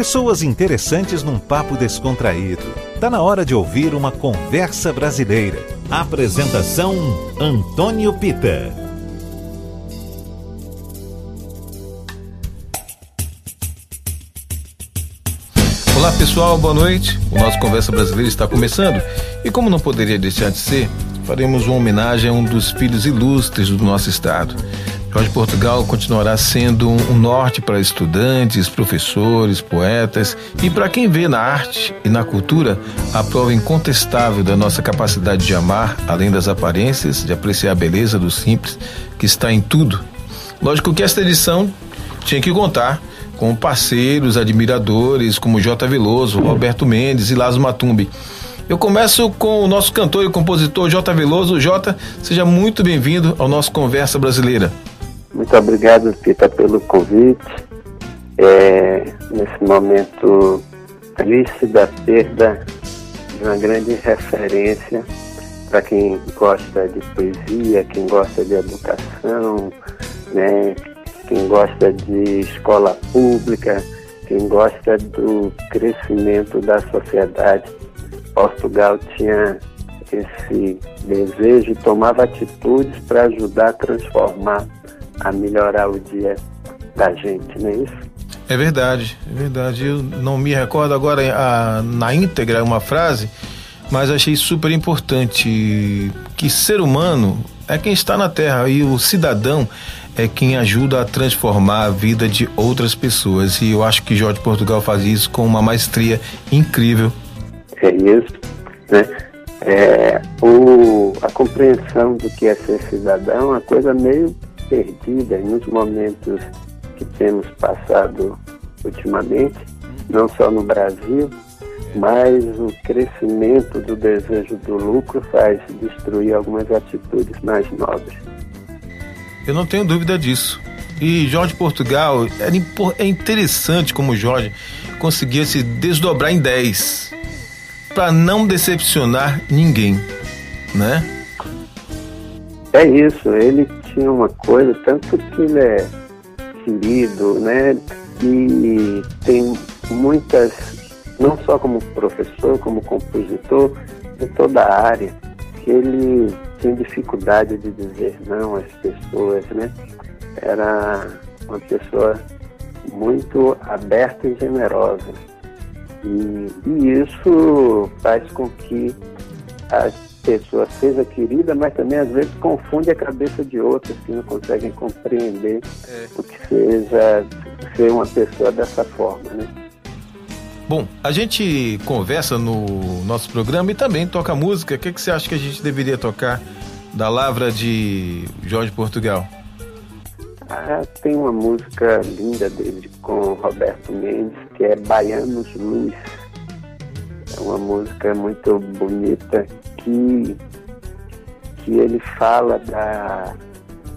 Pessoas interessantes num papo descontraído. Tá na hora de ouvir uma conversa brasileira. Apresentação Antônio Pita. Olá pessoal, boa noite. O nosso Conversa Brasileira está começando e, como não poderia deixar de ser, faremos uma homenagem a um dos filhos ilustres do nosso estado. Jorge Portugal continuará sendo um norte para estudantes, professores, poetas e para quem vê na arte e na cultura a prova incontestável da nossa capacidade de amar, além das aparências, de apreciar a beleza do simples que está em tudo. Lógico que esta edição tinha que contar com parceiros, admiradores como J. Veloso, Roberto Mendes e Lázaro Matumbi. Eu começo com o nosso cantor e compositor J. Veloso. J, seja muito bem-vindo ao nosso Conversa Brasileira. Muito obrigado, Pita, pelo convite. É, nesse momento triste da perda de uma grande referência para quem gosta de poesia, quem gosta de educação, né, quem gosta de escola pública, quem gosta do crescimento da sociedade. Portugal tinha esse desejo e tomava atitudes para ajudar a transformar a melhorar o dia da gente, não é isso? É verdade, é verdade. Eu não me recordo agora a, na íntegra uma frase, mas achei super importante que ser humano é quem está na Terra e o cidadão é quem ajuda a transformar a vida de outras pessoas. E eu acho que Jorge Portugal faz isso com uma maestria incrível. É isso, né? É, o, a compreensão do que é ser cidadão é uma coisa meio perdida nos momentos que temos passado ultimamente, não só no Brasil, mas o crescimento do desejo do lucro faz destruir algumas atitudes mais nobres. Eu não tenho dúvida disso. E Jorge Portugal, é interessante como Jorge conseguia se desdobrar em 10 para não decepcionar ninguém, né? É isso, ele tinha uma coisa, tanto que ele é querido, né? E tem muitas, não só como professor, como compositor, de toda a área, que ele tinha dificuldade de dizer não às pessoas, né? Era uma pessoa muito aberta e generosa. E, e isso faz com que as pessoa seja querida, mas também às vezes confunde a cabeça de outras que não conseguem compreender é. o que seja ser uma pessoa dessa forma, né? Bom, a gente conversa no nosso programa e também toca música. O que, que você acha que a gente deveria tocar da Lavra de Jorge Portugal? Ah, tem uma música linda dele com Roberto Mendes que é Baianos Luz. É uma música muito bonita que, que ele fala da,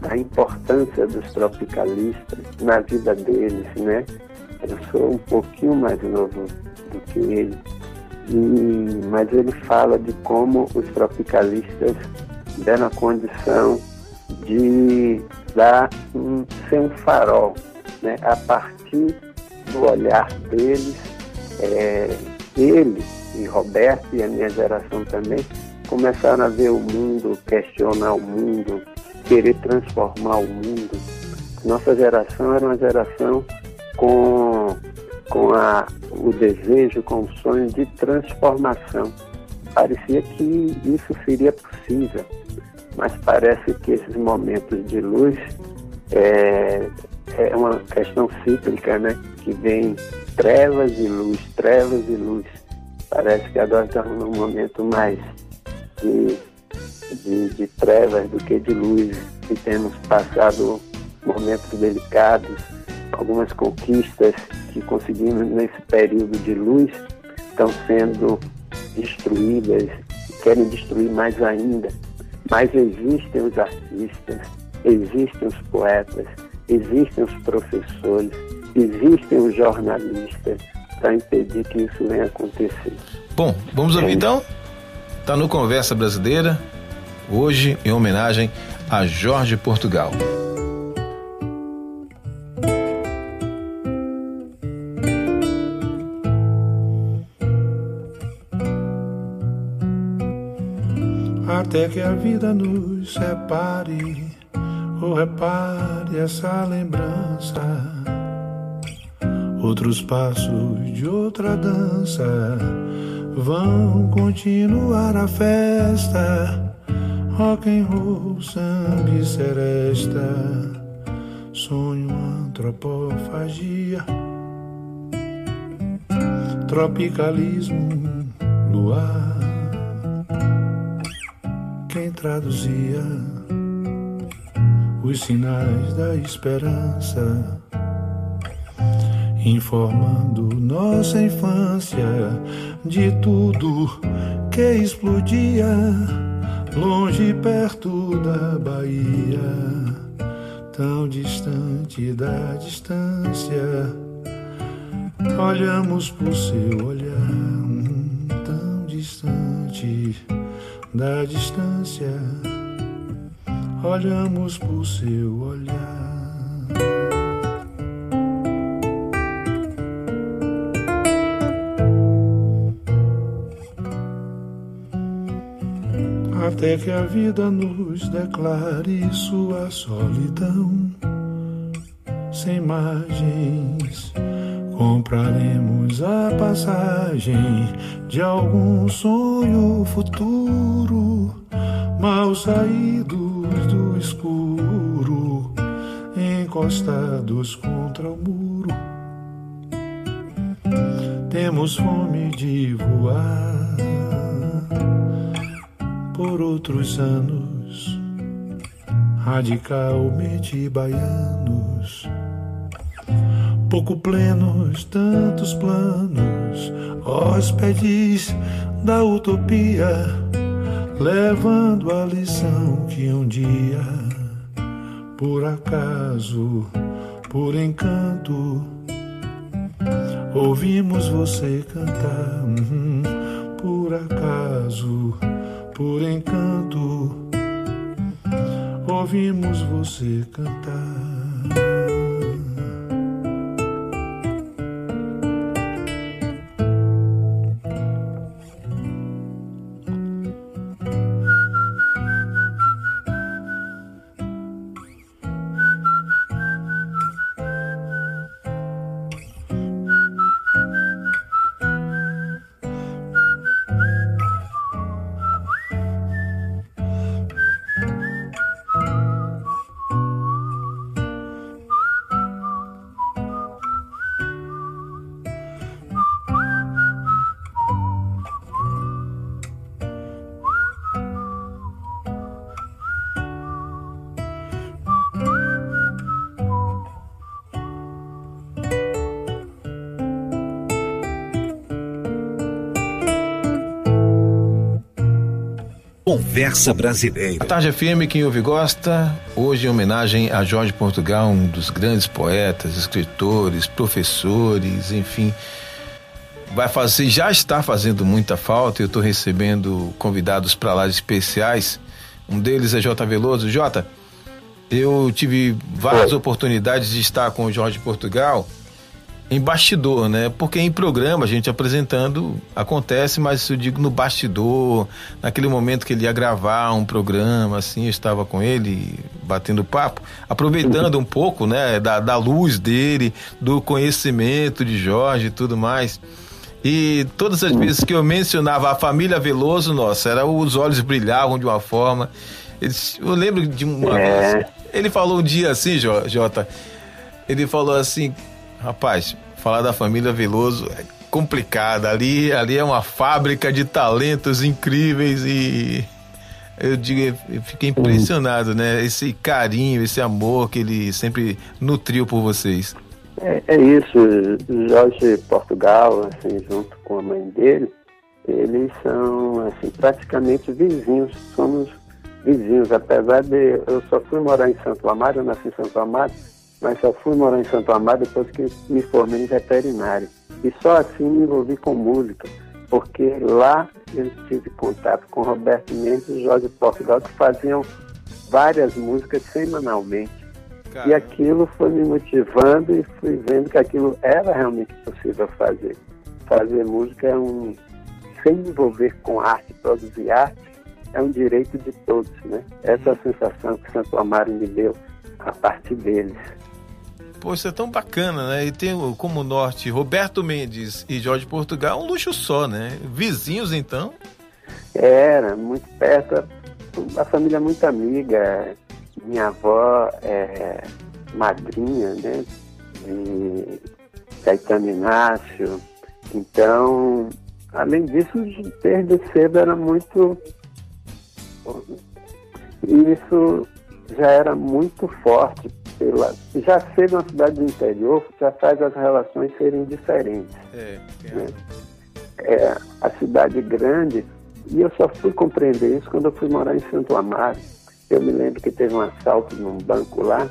da importância dos tropicalistas na vida deles, né? Eu sou um pouquinho mais novo do que ele, e, mas ele fala de como os tropicalistas deram a condição de dar um, ser um farol, né? A partir do olhar deles, é, ele e Roberto e a minha geração também começaram a ver o mundo, questionar o mundo, querer transformar o mundo. Nossa geração era uma geração com, com a, o desejo, com o sonho de transformação. Parecia que isso seria possível, mas parece que esses momentos de luz é, é uma questão cíclica, né? Que vem trevas e luz, trevas e luz. Parece que agora estamos num momento mais de, de, de trevas do que de luz e temos passado momentos delicados, algumas conquistas que conseguimos nesse período de luz estão sendo destruídas e querem destruir mais ainda. Mas existem os artistas, existem os poetas, existem os professores, existem os jornalistas para impedir que isso venha acontecer. Bom, vamos ouvir é. então? Está no Conversa Brasileira, hoje em homenagem a Jorge Portugal. Até que a vida nos separe, ou repare essa lembrança. Outros passos de outra dança vão continuar a festa. Rock and roll, samba e seresta, sonho, antropofagia, tropicalismo, luar. Quem traduzia os sinais da esperança, informando nossa infância de tudo que explodia longe e perto da Bahia, tão distante da distância. Olhamos pro seu olhar, tão distante da distância olhamos por seu olhar. Até que a vida nos declare sua solidão, sem margens. Compraremos a passagem de algum sonho futuro, mal saído do escuro, encostados contra o muro. Temos fome de voar por outros anos, radicalmente baianos. Pouco plenos, tantos planos, hóspedes da utopia levando a lição que um dia, por acaso, por encanto, ouvimos você cantar. Hum, por acaso, por encanto, ouvimos você cantar. Conversa Brasileira. A Tarde FM, quem ouve gosta, hoje em homenagem a Jorge Portugal, um dos grandes poetas, escritores, professores, enfim. Vai fazer, já está fazendo muita falta. Eu estou recebendo convidados para lá especiais. Um deles é J. Veloso. J, eu tive várias oportunidades de estar com o Jorge Portugal em bastidor, né? Porque em programa, a gente apresentando, acontece, mas eu digo no bastidor, naquele momento que ele ia gravar um programa, assim, eu estava com ele batendo papo, aproveitando um pouco, né, da, da luz dele, do conhecimento de Jorge e tudo mais. E todas as vezes que eu mencionava a família Veloso, nossa, era, os olhos brilhavam de uma forma. Eu lembro de uma é. vez. Ele falou um dia assim, Jota. Ele falou assim: rapaz, falar da família Veloso é complicado. Ali, ali é uma fábrica de talentos incríveis e eu digo, eu fiquei impressionado, né? Esse carinho, esse amor que ele sempre nutriu por vocês. É, é isso, Jorge Portugal, assim, junto com a mãe dele, eles são assim, praticamente vizinhos, somos vizinhos, apesar de eu só fui morar em Santo Amaro, eu nasci em Santo Amaro, mas só fui morar em Santo Amaro depois que me formei em veterinário. E só assim me envolvi com música, porque lá eu tive contato com Roberto Mendes e Jorge Portugal, que faziam várias músicas semanalmente. Caramba. E aquilo foi me motivando e fui vendo que aquilo era realmente possível fazer. Fazer música é um. sem envolver com arte, produzir arte, é um direito de todos, né? Essa é a sensação que Santo Amaro me deu a partir deles. Isso é tão bacana, né? E tem como norte Roberto Mendes e Jorge Portugal, um luxo só, né? Vizinhos, então? Era, muito perto, a família muito amiga. Minha avó é madrinha, né? De Caetano Inácio. Então, além disso, desde cedo era muito. Isso já era muito forte pela, já ser uma cidade do interior já faz as relações serem diferentes. É, é. Né? é, a cidade grande, e eu só fui compreender isso quando eu fui morar em Santo Amaro. Eu me lembro que teve um assalto num banco lá,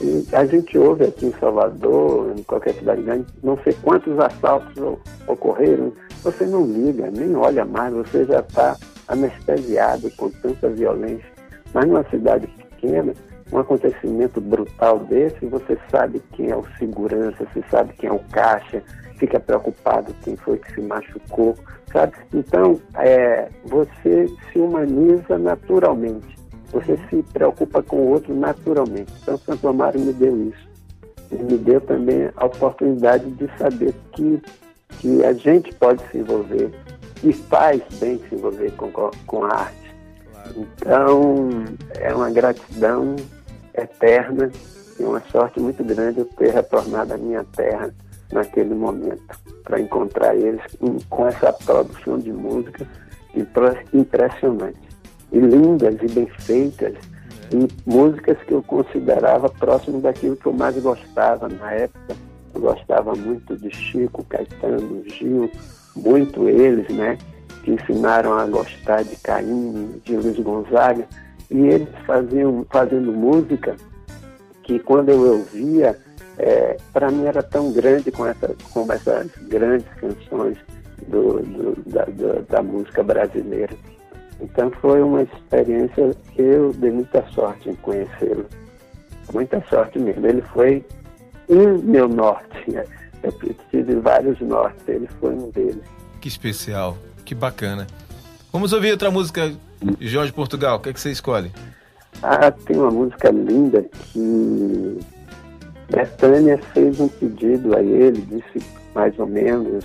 e a gente ouve aqui em Salvador, em qualquer cidade grande, não sei quantos assaltos ocorreram, você não liga, nem olha mais, você já está anestesiado com tanta violência. Mas numa cidade pequena, um acontecimento brutal desse, você sabe quem é o segurança, você sabe quem é o caixa, fica preocupado quem foi que se machucou, sabe? Então, é, você se humaniza naturalmente, você se preocupa com o outro naturalmente. Então, Santo Amaro me deu isso. Ele me deu também a oportunidade de saber que, que a gente pode se envolver e faz bem se envolver com, com a arte. Então, é uma gratidão eterna e uma sorte muito grande eu ter retornado à minha terra naquele momento, para encontrar eles com essa produção de música impressionante. E lindas e bem feitas, e músicas que eu considerava próximo daquilo que eu mais gostava na época. Eu gostava muito de Chico, Caetano, Gil, muito eles, né? Que ensinaram a gostar de Caim, de Luiz Gonzaga. E eles faziam, fazendo música que quando eu ouvia, é, para mim era tão grande com, essa, com essas grandes canções do, do, da, do, da música brasileira. Então foi uma experiência que eu dei muita sorte em conhecê-lo. Muita sorte mesmo. Ele foi um meu norte. Eu tive vários nortes, ele foi um deles. Que especial, que bacana. Vamos ouvir outra música Jorge Portugal, o que, é que você escolhe? Ah, tem uma música linda que Betânia fez um pedido a ele, disse mais ou menos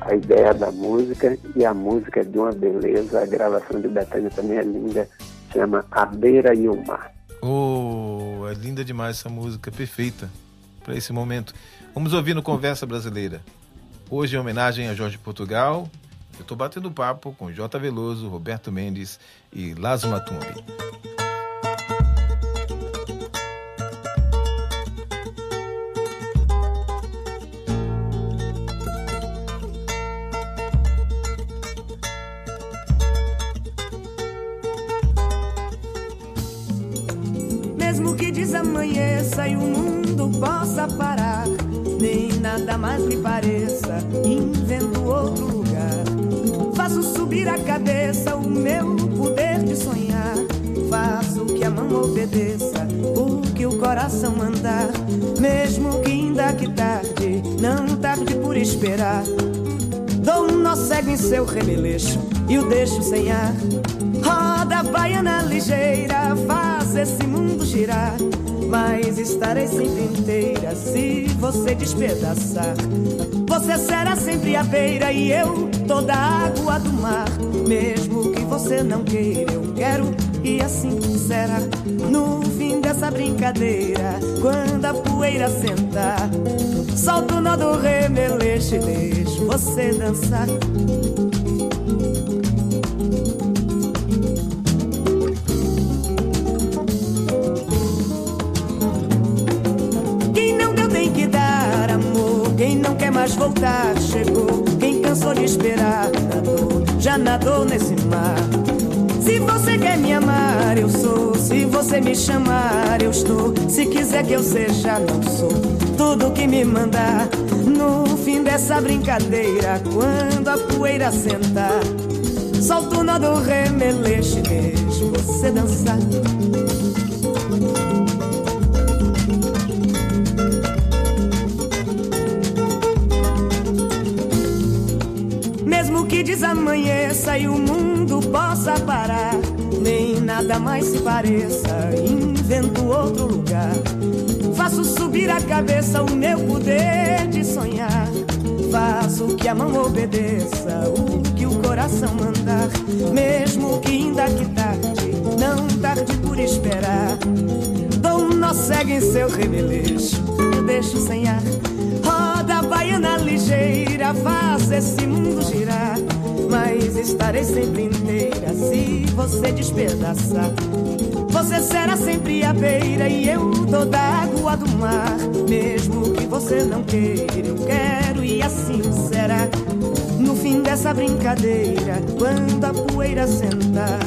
a ideia da música e a música é de uma beleza, a gravação de Betânia também é linda, chama A Beira e o Mar. Oh, é linda demais essa música, perfeita para esse momento. Vamos ouvir no Conversa Brasileira. Hoje em homenagem a Jorge Portugal, eu estou batendo papo com J. Veloso, Roberto Mendes e Lazo Matumbi. Mesmo que desamanheça e o mundo possa parar, nem nada mais me pareça, Subir a cabeça o meu poder de sonhar. Faço que a mão obedeça o que o coração mandar. Mesmo que ainda que tarde, não tarde por esperar. Dou um nó cego em seu remeleixo e o deixo sem ar. Roda baiana ligeira, faz esse mundo girar. Mas estarei sempre inteira se você despedaçar. Você será sempre a beira e eu toda a água do mar. Mesmo que você não queira, eu quero e assim será. No fim dessa brincadeira, quando a poeira sentar, solto o nó do remeleixo e deixo você dançar. Mais voltar chegou. Quem cansou de esperar, nadou, já nadou nesse mar. Se você quer me amar, eu sou. Se você me chamar, eu estou. Se quiser que eu seja, não sou. Tudo que me mandar. No fim dessa brincadeira, quando a poeira sentar, solto o nó do remeleixo e deixo você dançar. Desamanheça e o mundo possa parar, nem nada mais se pareça, invento outro lugar. Faço subir a cabeça o meu poder de sonhar. Faço que a mão obedeça o que o coração mandar, mesmo que ainda que tarde, não tarde por esperar. Dou um nó cego em seu rebelejo, deixo sem ar. Roda baiana ligeira, faz esse mundo girar. Mas estarei sempre inteira se você despedaçar. Você será sempre a beira e eu toda a água do mar. Mesmo que você não queira, eu quero e assim será. No fim dessa brincadeira, quando a poeira sentar,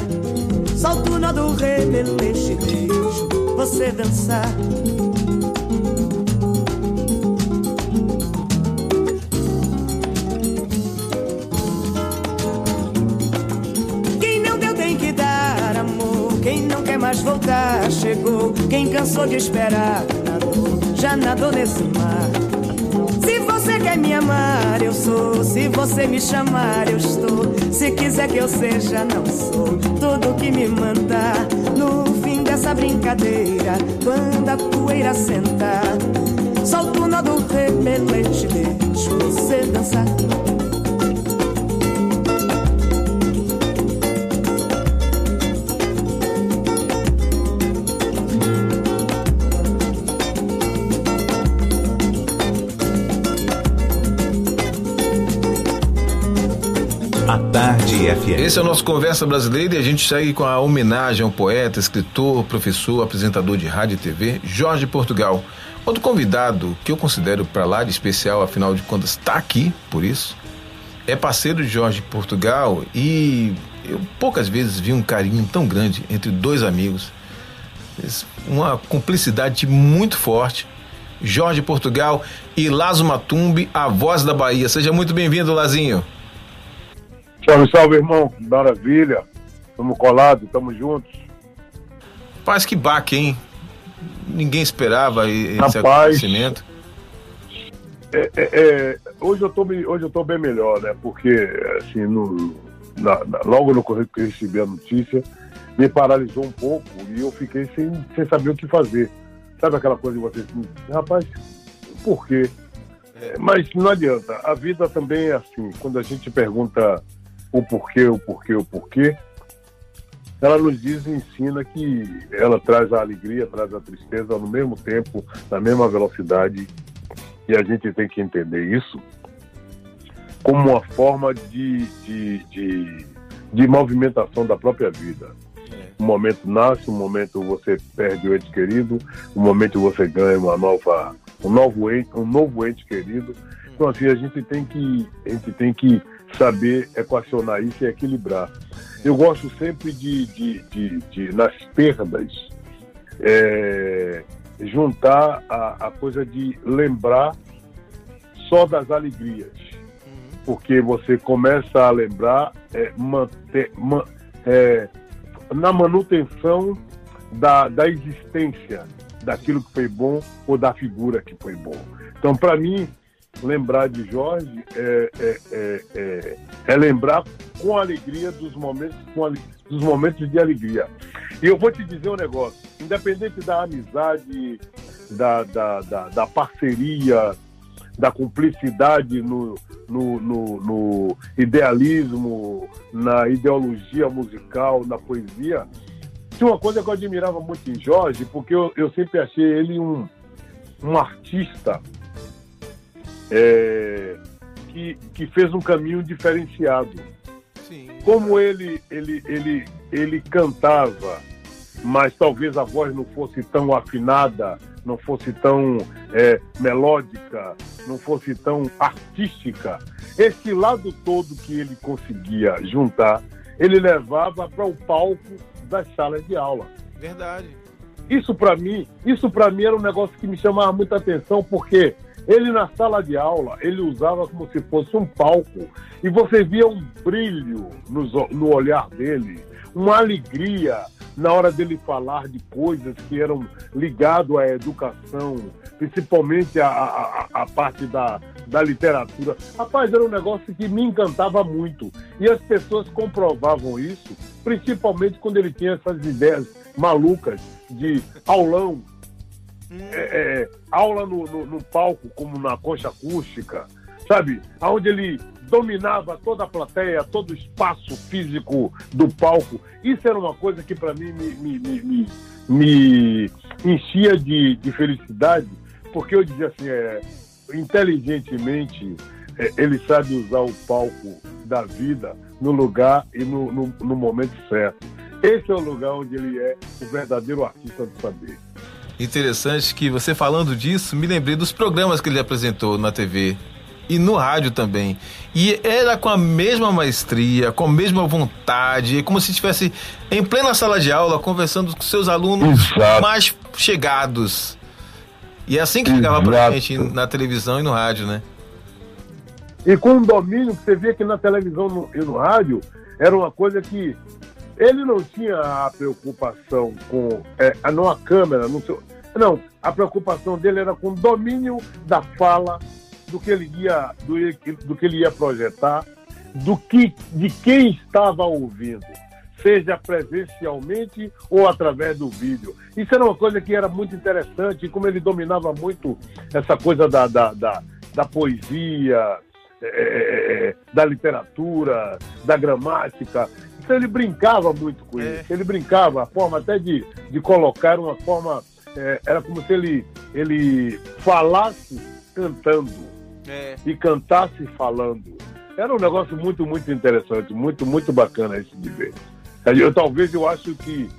solto o nó do rebelete e deixo você dançar. Voltar chegou. Quem cansou de esperar, nadou, já nadou nesse mar. Se você quer me amar, eu sou. Se você me chamar, eu estou. Se quiser que eu seja, não sou. Tudo que me mandar no fim dessa brincadeira, quando a poeira sentar, solto o nó do remelete, deixo você dançar. FM. Esse é o nosso Conversa Brasileira e a gente segue com a homenagem ao poeta, escritor, professor, apresentador de rádio e TV, Jorge Portugal. Outro convidado que eu considero para lá de especial, afinal de contas está aqui, por isso, é parceiro de Jorge Portugal e eu poucas vezes vi um carinho tão grande entre dois amigos. Uma cumplicidade muito forte. Jorge Portugal e Lazo Matumbi, a voz da Bahia. Seja muito bem-vindo, Lazinho. Salve, salve, irmão. Maravilha. Tamo colados, tamo juntos. Paz que baque, hein? Ninguém esperava esse Rapaz, acontecimento. É, é, é, hoje, eu tô, hoje eu tô bem melhor, né? Porque, assim, no, na, na, logo no correio que eu recebi a notícia, me paralisou um pouco e eu fiquei sem, sem saber o que fazer. Sabe aquela coisa de você, assim, rapaz, por quê? É, mas não adianta. A vida também é assim. Quando a gente pergunta o porquê, o porquê, o porquê, ela nos diz e ensina que ela traz a alegria, traz a tristeza no mesmo tempo, na mesma velocidade, e a gente tem que entender isso como uma forma de, de, de, de movimentação da própria vida. Um momento nasce, um momento você perde o ente querido, um momento você ganha uma nova, um novo ente, um novo ente querido. Então assim a gente tem que, a gente tem que saber equacionar isso e equilibrar. Eu gosto sempre de, de, de, de nas perdas, é, juntar a, a, coisa de lembrar só das alegrias. Porque você começa a lembrar é, manter, man, é, na manutenção da, da existência daquilo que foi bom ou da figura que foi bom. Então, para mim, lembrar de Jorge é, é, é, é, lembrar com alegria dos momentos, com dos momentos de alegria. E eu vou te dizer um negócio, independente da amizade, da, da, da, da parceria, da cumplicidade no, no, no, no, idealismo, na ideologia musical, na poesia. Tinha uma coisa que eu admirava muito em Jorge, porque eu, eu sempre achei ele um, um artista é, que, que fez um caminho diferenciado. Sim. Como ele, ele, ele, ele cantava, mas talvez a voz não fosse tão afinada, não fosse tão é, melódica, não fosse tão artística. Esse lado todo que ele conseguia juntar, ele levava para o palco das salas de aula. Verdade. Isso para mim, isso para mim era um negócio que me chamava muita atenção, porque ele na sala de aula, ele usava como se fosse um palco e você via um brilho no, no olhar dele, uma alegria na hora dele falar de coisas que eram ligado à educação, principalmente a, a, a parte da, da literatura. Rapaz, era um negócio que me encantava muito. E as pessoas comprovavam isso, principalmente quando ele tinha essas ideias malucas de aulão, é, é, aula no, no, no, palco, como na concha acústica, sabe? Onde ele dominava toda a plateia, todo o espaço físico do palco. Isso era uma coisa que para mim me, me, me, me, enchia de, de felicidade, porque eu dizia assim, é, inteligentemente, é, ele sabe usar o palco da vida no lugar e no, no, no, momento certo. Esse é o lugar onde ele é o verdadeiro artista do saber. Interessante que você falando disso, me lembrei dos programas que ele apresentou na TV e no rádio também. E era com a mesma maestria, com a mesma vontade, como se estivesse em plena sala de aula conversando com seus alunos Exato. mais chegados. E é assim que chegava pra gente na televisão e no rádio, né? E com um domínio que você via que na televisão e no rádio era uma coisa que ele não tinha a preocupação com é, não a câmera, não, seu, não, a preocupação dele era com o domínio da fala, do que ele ia, do, do que ele ia projetar, do que, de quem estava ouvindo seja presencialmente ou através do vídeo. Isso era uma coisa que era muito interessante, como ele dominava muito essa coisa da, da, da, da poesia, é, é, é da literatura, da gramática. Ele brincava muito com é. isso. Ele brincava, a forma até de, de colocar uma forma. É, era como se ele, ele falasse cantando é. e cantasse falando. Era um negócio muito, muito interessante, muito, muito bacana esse de ver. Eu, talvez eu acho que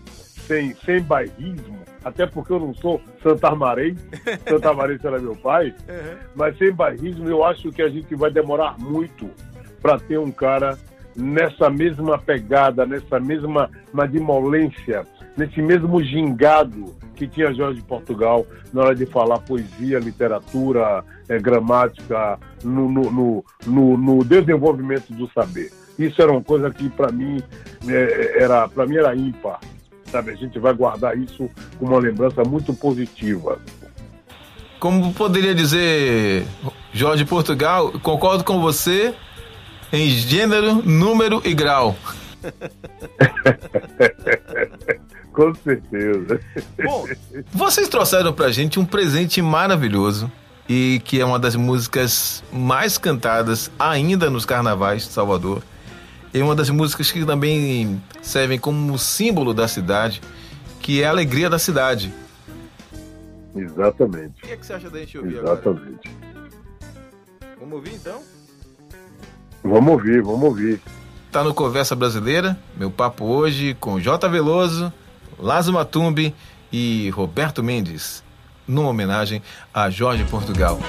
sem, sem bairrismo, até porque eu não sou santarmarense, santarmarense era meu pai, uhum. mas sem bairrismo eu acho que a gente vai demorar muito para ter um cara nessa mesma pegada, nessa mesma madimolência, nesse mesmo gingado que tinha Jorge Portugal na hora de falar poesia, literatura, é, gramática, no, no, no, no desenvolvimento do saber. Isso era uma coisa que para mim é, era para mim era ímpar. Sabe? A gente vai guardar isso com uma lembrança muito positiva. Como poderia dizer Jorge Portugal, concordo com você em gênero, número e grau. com certeza. Bom, vocês trouxeram pra gente um presente maravilhoso e que é uma das músicas mais cantadas ainda nos carnavais de Salvador é uma das músicas que também servem como símbolo da cidade, que é a alegria da cidade. Exatamente. O que, é que você acha da gente ouvir Exatamente. agora? Vamos ouvir então? Vamos ouvir, vamos ouvir. Tá no Conversa Brasileira, meu papo hoje com J. Veloso, Lázaro Matumbi e Roberto Mendes, numa homenagem a Jorge Portugal.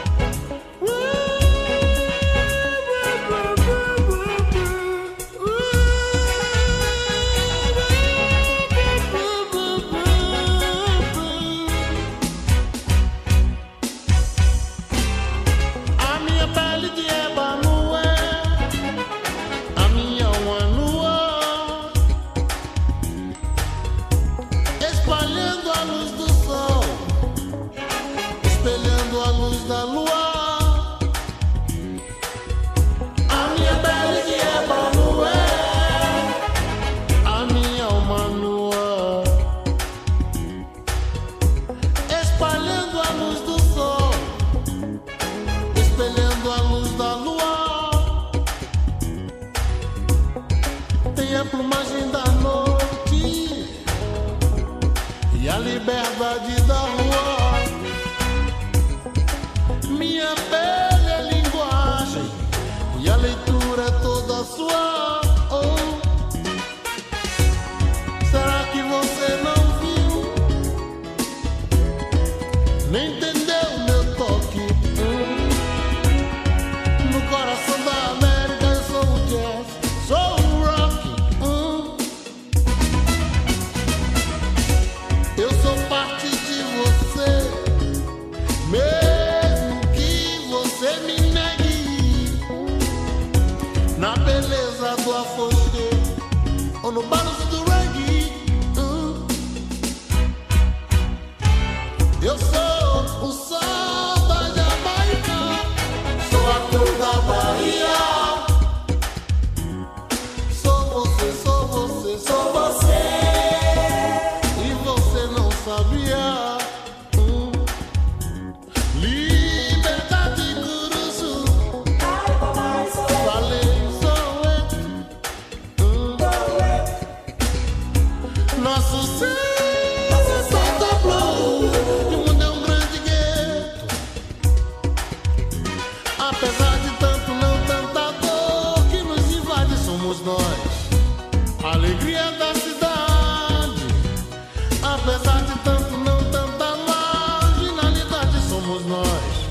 nós.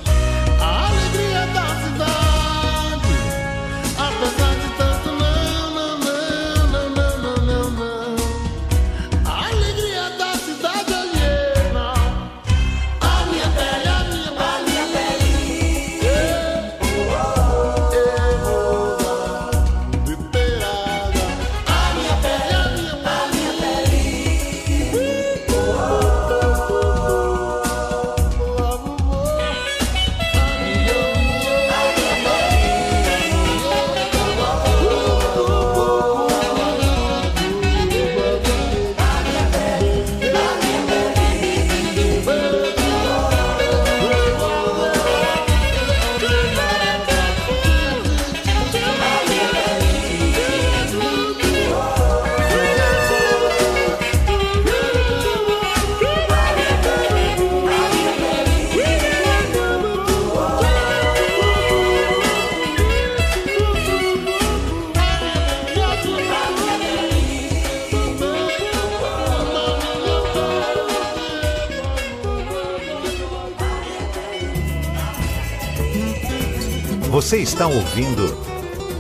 Está ouvindo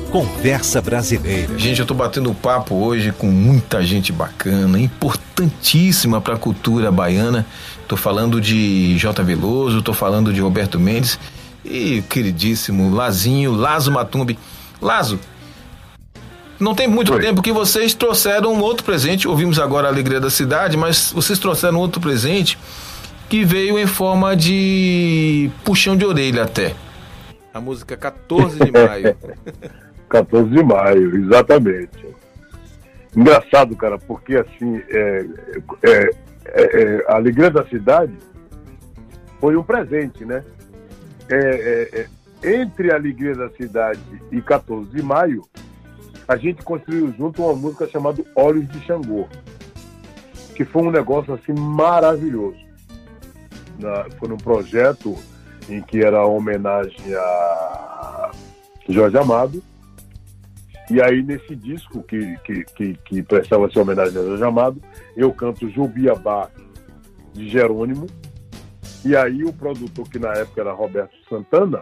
Conversa Brasileira. Gente, eu tô batendo papo hoje com muita gente bacana, importantíssima para a cultura baiana. Tô falando de J. Veloso, tô falando de Roberto Mendes e queridíssimo Lazinho, Lazo Matumbi. Lazo, não tem muito Oi. tempo que vocês trouxeram um outro presente. Ouvimos agora a Alegria da Cidade, mas vocês trouxeram outro presente que veio em forma de puxão de orelha até. A música 14 de maio. 14 de maio, exatamente. Engraçado, cara, porque assim, é, é, é, é a Alegria da Cidade foi um presente, né? É, é, entre a Alegria da Cidade e 14 de maio, a gente construiu junto uma música chamada Olhos de Xangô, que foi um negócio assim maravilhoso. Na, foi um projeto em que era homenagem a Jorge Amado. E aí, nesse disco que, que, que, que prestava essa homenagem a Jorge Amado, eu canto Jubiabá de Jerônimo. E aí, o produtor, que na época era Roberto Santana,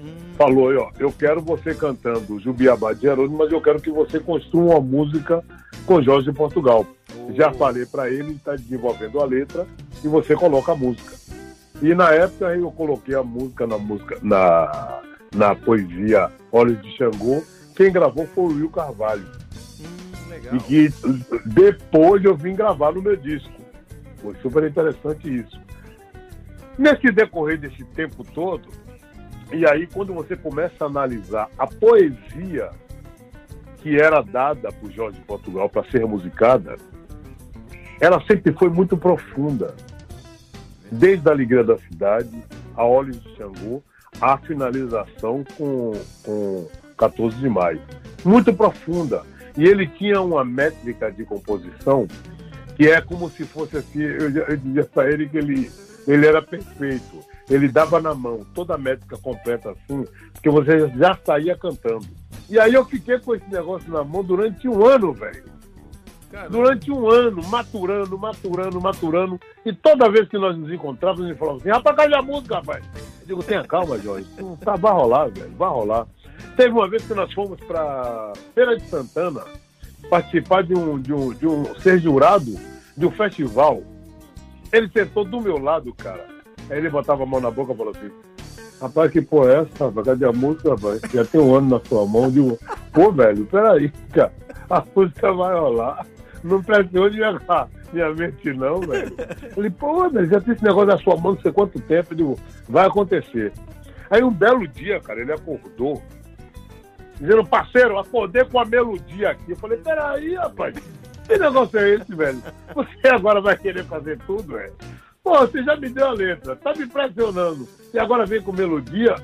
hum. falou: ó, Eu quero você cantando Jubiabá de Jerônimo, mas eu quero que você construa uma música com Jorge de Portugal. Oh. Já falei para ele, está desenvolvendo a letra e você coloca a música. E na época eu coloquei a música na música na, na poesia Olhos de Xangô. Quem gravou foi o Will Carvalho. Hum, e que depois eu vim gravar no meu disco. Foi super interessante isso. Nesse decorrer desse tempo todo, e aí quando você começa a analisar a poesia que era dada por Jorge Portugal para ser musicada, ela sempre foi muito profunda desde a Alegria da Cidade, a Olhos de Xangô, a finalização com, com 14 de maio. Muito profunda. E ele tinha uma métrica de composição que é como se fosse assim, eu, eu dizia para ele que ele, ele era perfeito. Ele dava na mão toda a métrica completa assim, que você já saía cantando. E aí eu fiquei com esse negócio na mão durante um ano, velho. Durante um ano, maturando, maturando, maturando. E toda vez que nós nos encontrávamos, ele falava assim: rapaz, cadê a música, rapaz? Eu digo: tenha calma, Jorge. Tá, vai rolar, velho, vai rolar. Teve uma vez que nós fomos para Feira de Santana participar de um, de um, de um ser jurado de um festival. Ele sentou do meu lado, cara. Aí ele botava a mão na boca e falou assim: Rapaz, que porra é essa, rapaz? Cadê a música, rapaz? Já tem um ano na sua mão. Eu digo, pô, velho, peraí, cara. A música vai rolar não de minha, mente, não, velho. Falei, pô, velho, já tem esse negócio na sua mão não sei quanto tempo. Eu digo, vai acontecer. Aí um belo dia, cara, ele acordou, dizendo, parceiro, acordei com a melodia aqui. Eu falei, peraí, rapaz, que negócio é esse, velho? Você agora vai querer fazer tudo, velho? Pô, você já me deu a letra, tá me pressionando. E agora vem com melodia.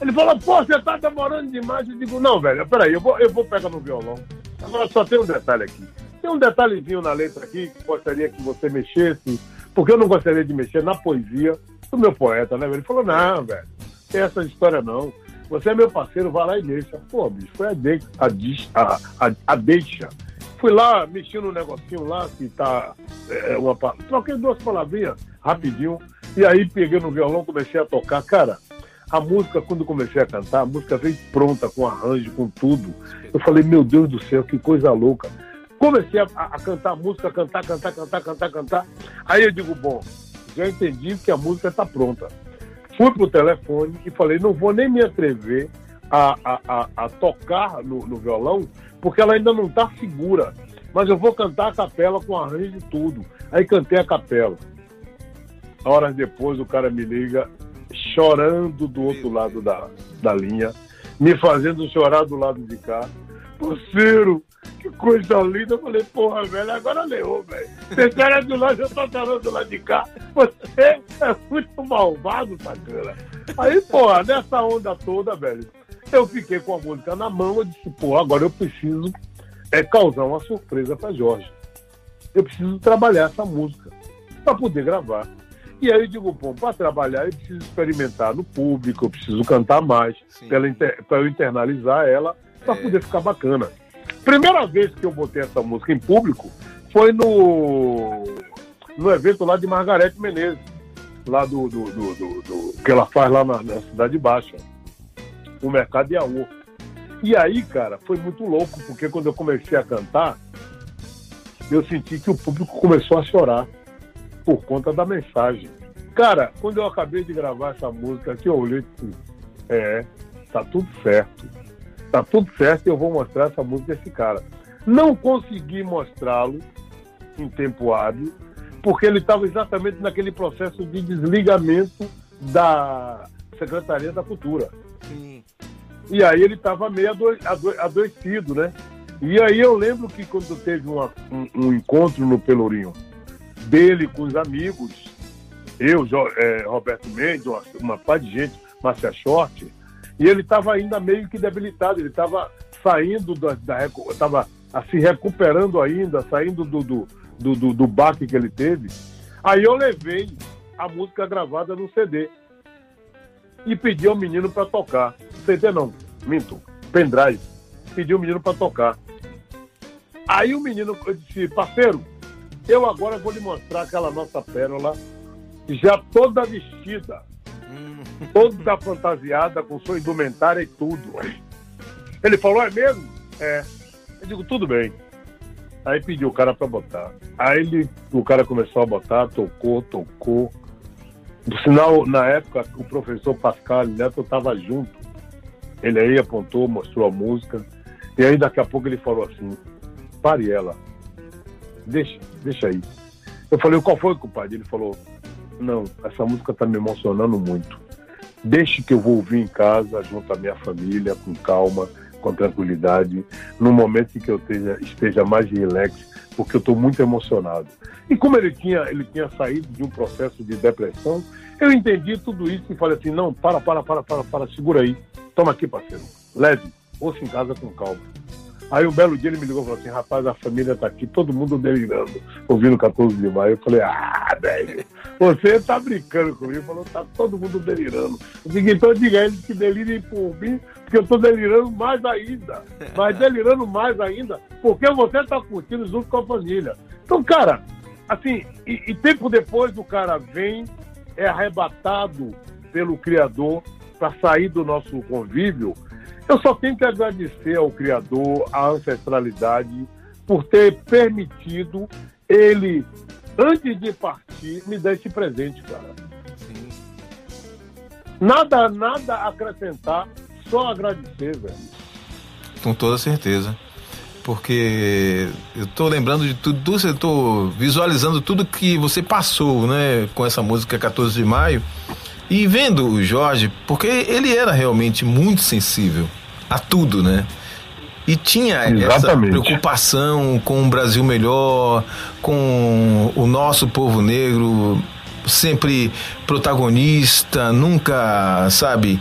Ele falou, pô, você tá demorando demais. Eu digo, não, velho, peraí, eu vou, eu vou pegar no violão. Agora só tem um detalhe aqui. Tem um detalhezinho na letra aqui que gostaria que você mexesse, porque eu não gostaria de mexer na poesia do meu poeta, né? Ele falou, não, velho, tem essa história não. Você é meu parceiro, vai lá e deixa. Pô, bicho, foi a, de, a, a, a, a deixa. Fui lá, mexi no negocinho lá, que tá é, uma. Troquei duas palavrinhas rapidinho, e aí peguei no violão, comecei a tocar. Cara, a música, quando comecei a cantar, a música veio pronta, com arranjo, com tudo. Eu falei, meu Deus do céu, que coisa louca. Comecei a, a cantar música, cantar, cantar, cantar, cantar, cantar. Aí eu digo, bom, já entendi que a música está pronta. Fui pro telefone e falei, não vou nem me atrever a, a, a, a tocar no, no, violão, porque ela ainda não está segura. Mas eu vou cantar a capela com arranjo e tudo. Aí cantei a capela. Horas depois o cara me liga chorando do outro lado da, da linha, me fazendo chorar do lado de cá. Parceiro, que coisa linda. Eu falei, porra, velho, agora leu, velho. Você era do lado, eu tô falando do lado de cá. Você é muito malvado, sacana. Aí, porra, nessa onda toda, velho, eu fiquei com a música na mão. Eu disse, porra, agora eu preciso é, causar uma surpresa pra Jorge. Eu preciso trabalhar essa música para poder gravar. E aí eu digo, bom, para trabalhar eu preciso experimentar no público, eu preciso cantar mais, para eu internalizar ela, para é. poder ficar bacana. Primeira vez que eu botei essa música em público foi no, no evento lá de Margarete Menezes, lá do, do, do, do que ela faz lá na, na Cidade Baixa. o mercado Iaú. E aí, cara, foi muito louco, porque quando eu comecei a cantar, eu senti que o público começou a chorar por conta da mensagem. Cara, quando eu acabei de gravar essa música aqui, eu olhei disse, é, tá tudo certo. Tá tudo certo eu vou mostrar essa música a esse cara. Não consegui mostrá-lo em tempo hábil, porque ele estava exatamente naquele processo de desligamento da Secretaria da Cultura. Sim. E aí ele estava meio ado ado adoecido, né? E aí eu lembro que quando teve uma, um, um, encontro no Pelourinho dele com os amigos, eu, é, Roberto Mendes, uma, uma par de gente, Márcia Short, e ele estava ainda meio que debilitado, ele estava saindo da, estava se recuperando ainda, saindo do, do, do, do, do baque que ele teve. Aí eu levei a música gravada no CD e pedi ao menino para tocar. CD não, minto, pendrive. Pedi ao menino para tocar. Aí o menino disse, parceiro, eu agora vou lhe mostrar aquela nossa pérola, já toda vestida. Toda fantasiada, com sua indumentária e tudo. Ele falou, é mesmo? É. Eu digo, tudo bem. Aí pediu o cara para botar. Aí ele, o cara começou a botar, tocou, tocou. Por sinal, na época, o professor Pascal Neto estava junto. Ele aí apontou, mostrou a música. E aí daqui a pouco ele falou assim, pare ela. Deixa, deixa aí. Eu falei, qual foi, compadre? Ele falou, não, essa música está me emocionando muito. Deixe que eu vou ouvir em casa, junto à minha família, com calma com tranquilidade, no momento em que eu esteja, esteja mais relax, porque eu estou muito emocionado. E como ele tinha, ele tinha saído de um processo de depressão, eu entendi tudo isso e falei assim, não, para, para, para, para, para, segura aí. Toma aqui, parceiro. Leve, ouça em casa com calma. Aí um belo dia ele me ligou e falou assim, rapaz, a família tá aqui, todo mundo delirando, ouvindo 14 de maio. Eu falei, ah, velho, você tá brincando comigo. Ele falou, tá todo mundo delirando. Eu disse, então diga a eles que delirem por mim, porque eu tô delirando mais ainda. Mas delirando mais ainda, porque você tá curtindo junto com a família. Então, cara, assim, e, e tempo depois o cara vem, é arrebatado pelo Criador para sair do nosso convívio eu só tenho que agradecer ao Criador, à ancestralidade, por ter permitido ele, antes de partir, me dar esse presente, cara. Sim. Nada, nada a acrescentar, só agradecer, velho. Com toda certeza. Porque eu tô lembrando de tudo, eu tô visualizando tudo que você passou, né, com essa música 14 de maio. E vendo o Jorge, porque ele era realmente muito sensível a tudo, né? E tinha Exatamente. essa preocupação com um Brasil melhor, com o nosso povo negro sempre protagonista, nunca, sabe,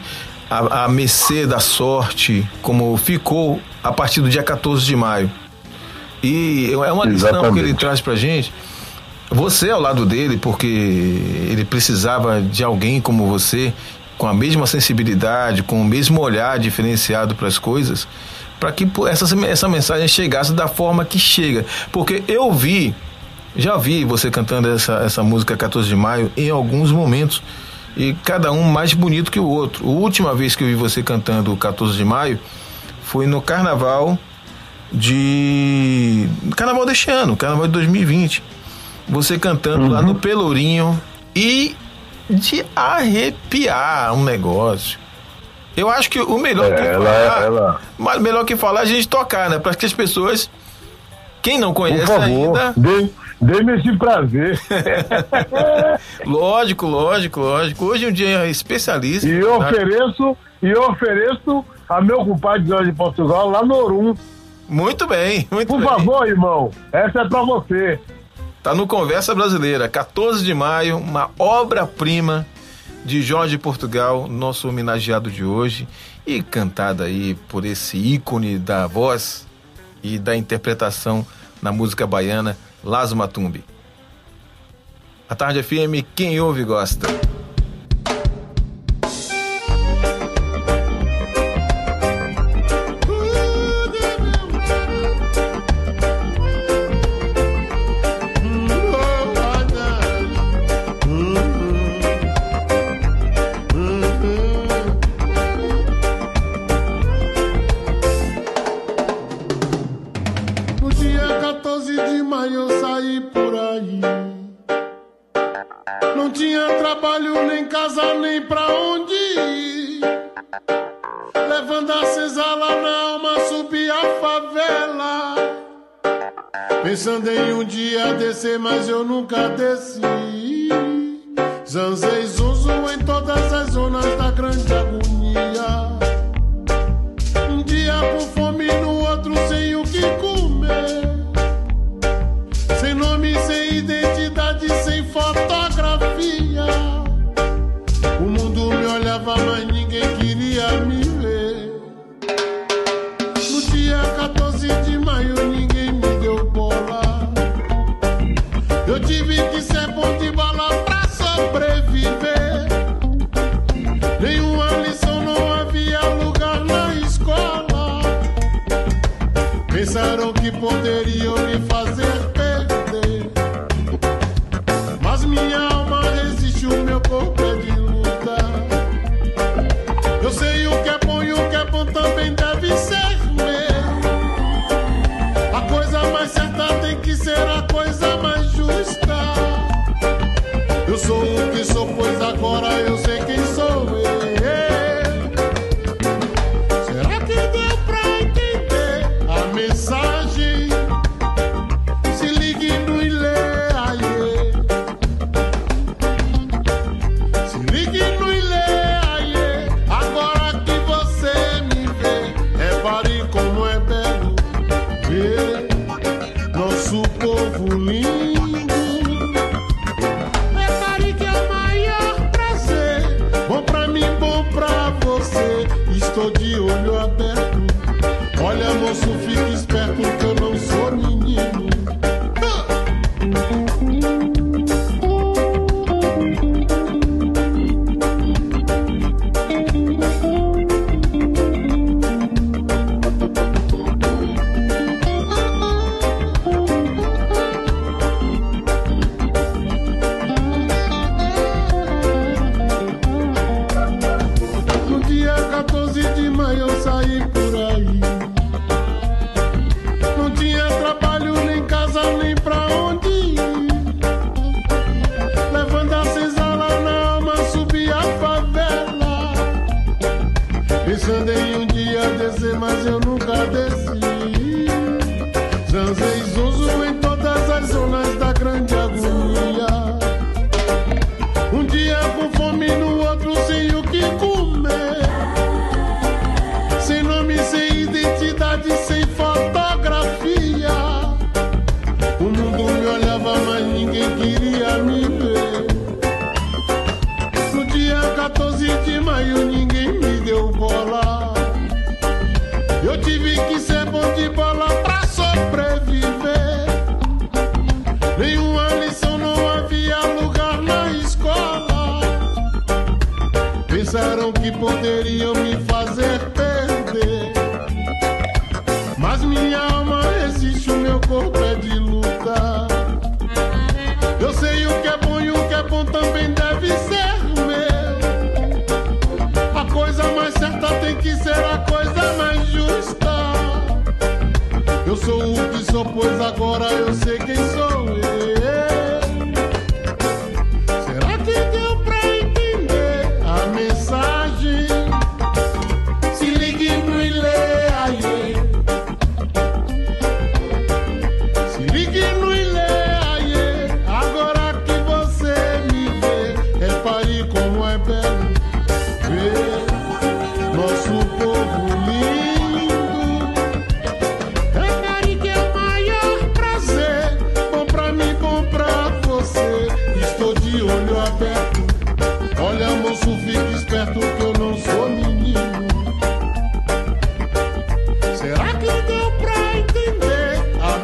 a, a mercê da sorte, como ficou a partir do dia 14 de maio. E é uma lição Exatamente. que ele traz pra gente. Você ao lado dele, porque ele precisava de alguém como você com a mesma sensibilidade, com o mesmo olhar diferenciado para as coisas, para que essa, essa mensagem chegasse da forma que chega. Porque eu vi, já vi você cantando essa, essa música 14 de maio em alguns momentos, e cada um mais bonito que o outro. A última vez que eu vi você cantando o 14 de maio foi no carnaval de. Carnaval deste ano, carnaval de 2020. Você cantando uhum. lá no Pelourinho e de arrepiar um negócio. Eu acho que o melhor é, que ela, falar, ela... mas melhor que falar é a gente tocar, né? Para que as pessoas, quem não conhece Por favor, ainda, dê-me esse prazer. lógico, lógico, lógico. Hoje é um dia especialista. E eu tá? ofereço, e eu ofereço a meu compadre de Portugal lá no Orum. Muito bem, muito Por bem. Por favor, irmão, essa é para você. Tá no Conversa Brasileira, 14 de maio, uma obra-prima de Jorge Portugal, nosso homenageado de hoje, e cantada aí por esse ícone da voz e da interpretação na música baiana, Lazo Matumbi. A Tarde FM, quem ouve gosta. Pensando em um dia descer, mas eu nunca desci. Zanzei zuzu em todas as zonas da grande agulha.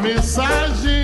mensagem.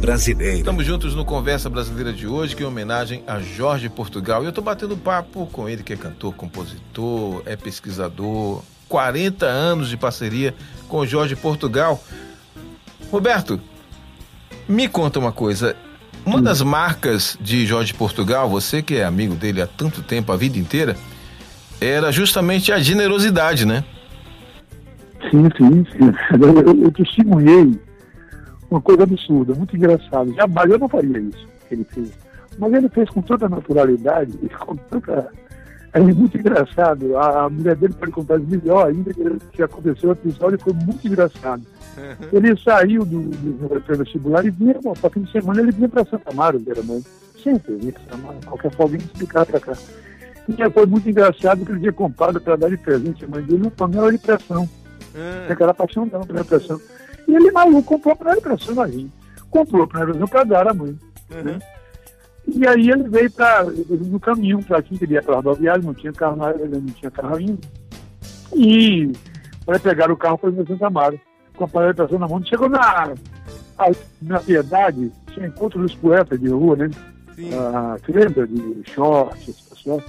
Brasileira. Estamos juntos no Conversa Brasileira de hoje, que é homenagem a Jorge Portugal. E eu estou batendo papo com ele, que é cantor, compositor, é pesquisador, 40 anos de parceria com Jorge Portugal. Roberto, me conta uma coisa. Uma das marcas de Jorge Portugal, você que é amigo dele há tanto tempo, a vida inteira, era justamente a generosidade, né? Sim, sim, sim. Eu, eu, eu testemunhei uma coisa absurda, muito engraçada. Jamais eu não faria isso que ele fez. Mas ele fez com toda naturalidade e com tanta. É muito engraçado. A, a mulher dele pode contar melhor ainda que, aconteceu o episódio foi muito engraçado. Ele saiu do, do, do vestibular e vinha, para fim de semana, ele vinha para Santa Maria, era mãe. Sempre vinha para Santa Maria, qualquer folga de cá para cá. E foi muito engraçado que ele tinha comprado para dar de presente a mãe dele uma panela de pressão. Uhum. Aquela paixão dela pela pressão. E ele, maluco, comprou a panela de pressão, imagina. Comprou a pressão para dar à mãe. Uhum. Né? E aí ele veio pra, no caminho para aqui, que ele ia para rodoviária, não tinha carro, não tinha carro ainda. E para pegar o carro para ir Santa Maria com a paralisação na mão. Chegou na, na Piedade, tinha encontro dos poetas de rua, né? Sim. Ah, lembra de shorts, pessoal?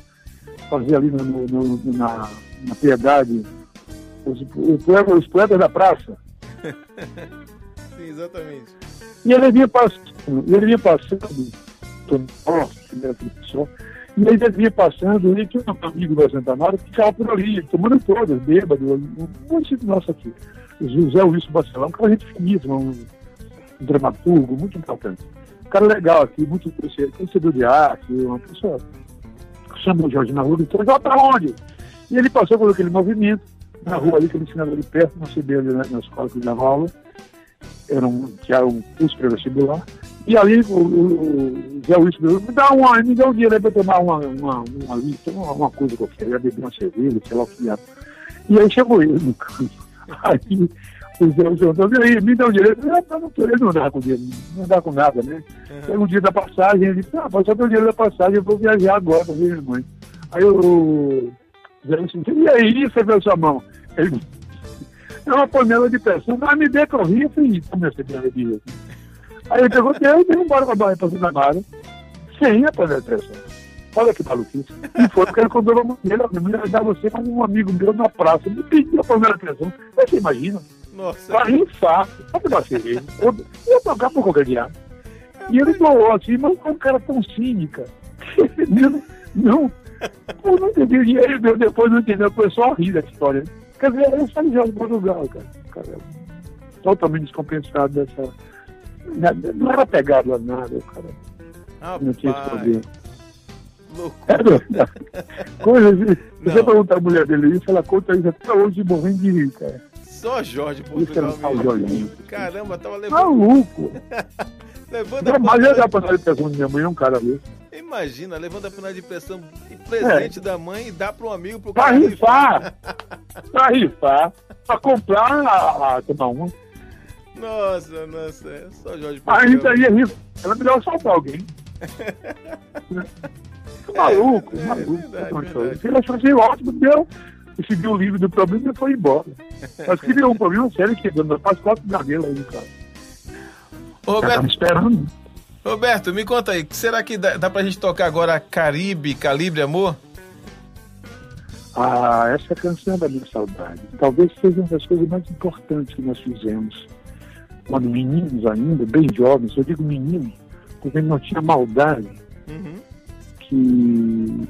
Fazia ali no, no, no, na, na Piedade os, os, poetas, os poetas da praça. Sim, exatamente. E ele vinha passando, ele vinha passando, nossa, né, e ele vinha passando, e tinha um amigo da que ficava por ali, tomando todas, bêbado, um monte de nosso aqui. José Wilson Bacelão, um cara gente finíssima, um, um dramaturgo muito importante. Um cara legal aqui, muito conhecedor de arte, uma pessoa. Chamou o Jorge na rua e disse, vai para onde? E ele passou por aquele movimento, na rua ali que ele ensinava ali perto, não CB na, na escola que ele dava aula. Era um, tinha um curso pré-vestibular. E ali o, o, Zé Wilson me dá, uma, me dá um dinheiro aí para tomar uma, uma, uma, uma, uma coisa qualquer, ia beber uma cerveja, sei lá o que era. E aí chegou ele no canto. Aí o Zé Antônio, aí, me dá o direito. Eu não ele não dá com dinheiro, não dá com nada, né? Uhum. o dia da passagem, ele disse, ah, mas só o dinheiro da passagem, eu vou viajar agora com minha mãe. Aí o Zé disse, e aí, você viu sua mão? Ele é uma panela de pressão, mas me dê como essa panela de rir? Aí ele pegou, deu, e embora com a barra para Santa Mara, sem a panela de pressão. Olha que maluquice. E foi porque ele comprou uma mulher, eu ia dar você como um amigo meu na praça. Me pediu a primeira atenção. Você imagina? Nossa. Pra rifar, pra pegar cerveja. Eu ia tocar por qualquer diabo. E ele doou assim, mas é um cara tão cínica. não, não, eu não entendi. Ele meu, depois não entendeu, foi só rir da história. Quer dizer, ele saiu de Portugal, cara. cara. Totalmente descompensado dessa. Não era pegado a nada, cara. Ah, não tinha esse problema. Loucura. É, coisa Se você perguntar a mulher dele isso, ela conta isso até hoje morrendo de rir, cara. Só Jorge Portugal mesmo. Caramba, tava levando... Maluco. levando a Mas eu já panela de pressão de minha mãe, é um cara desse. Imagina, levando a panela de pressão e presente é. da mãe e dá para um amigo pro pra cara. Rifar. Pra rifar. Pra comprar a, a tomar uma. Nossa, nossa, é só Jorge Portugal. A gente ia rifar. Ela me deu assaltar alguém. maluco, é, maluco. É verdade. Ele achou assim ótimo, deu. Recebi o livro do problema e foi embora. Mas criou um problema sério que deu faz quatro gagueiros aí, cara. Roberto, esperando. Roberto, me conta aí, será que dá, dá pra gente tocar agora Caribe, Calibre Amor? Ah, essa canção é da minha saudade. Talvez seja uma das coisas mais importantes que nós fizemos. Quando meninos ainda, bem jovens, eu digo menino, porque não tinha maldade. Uhum que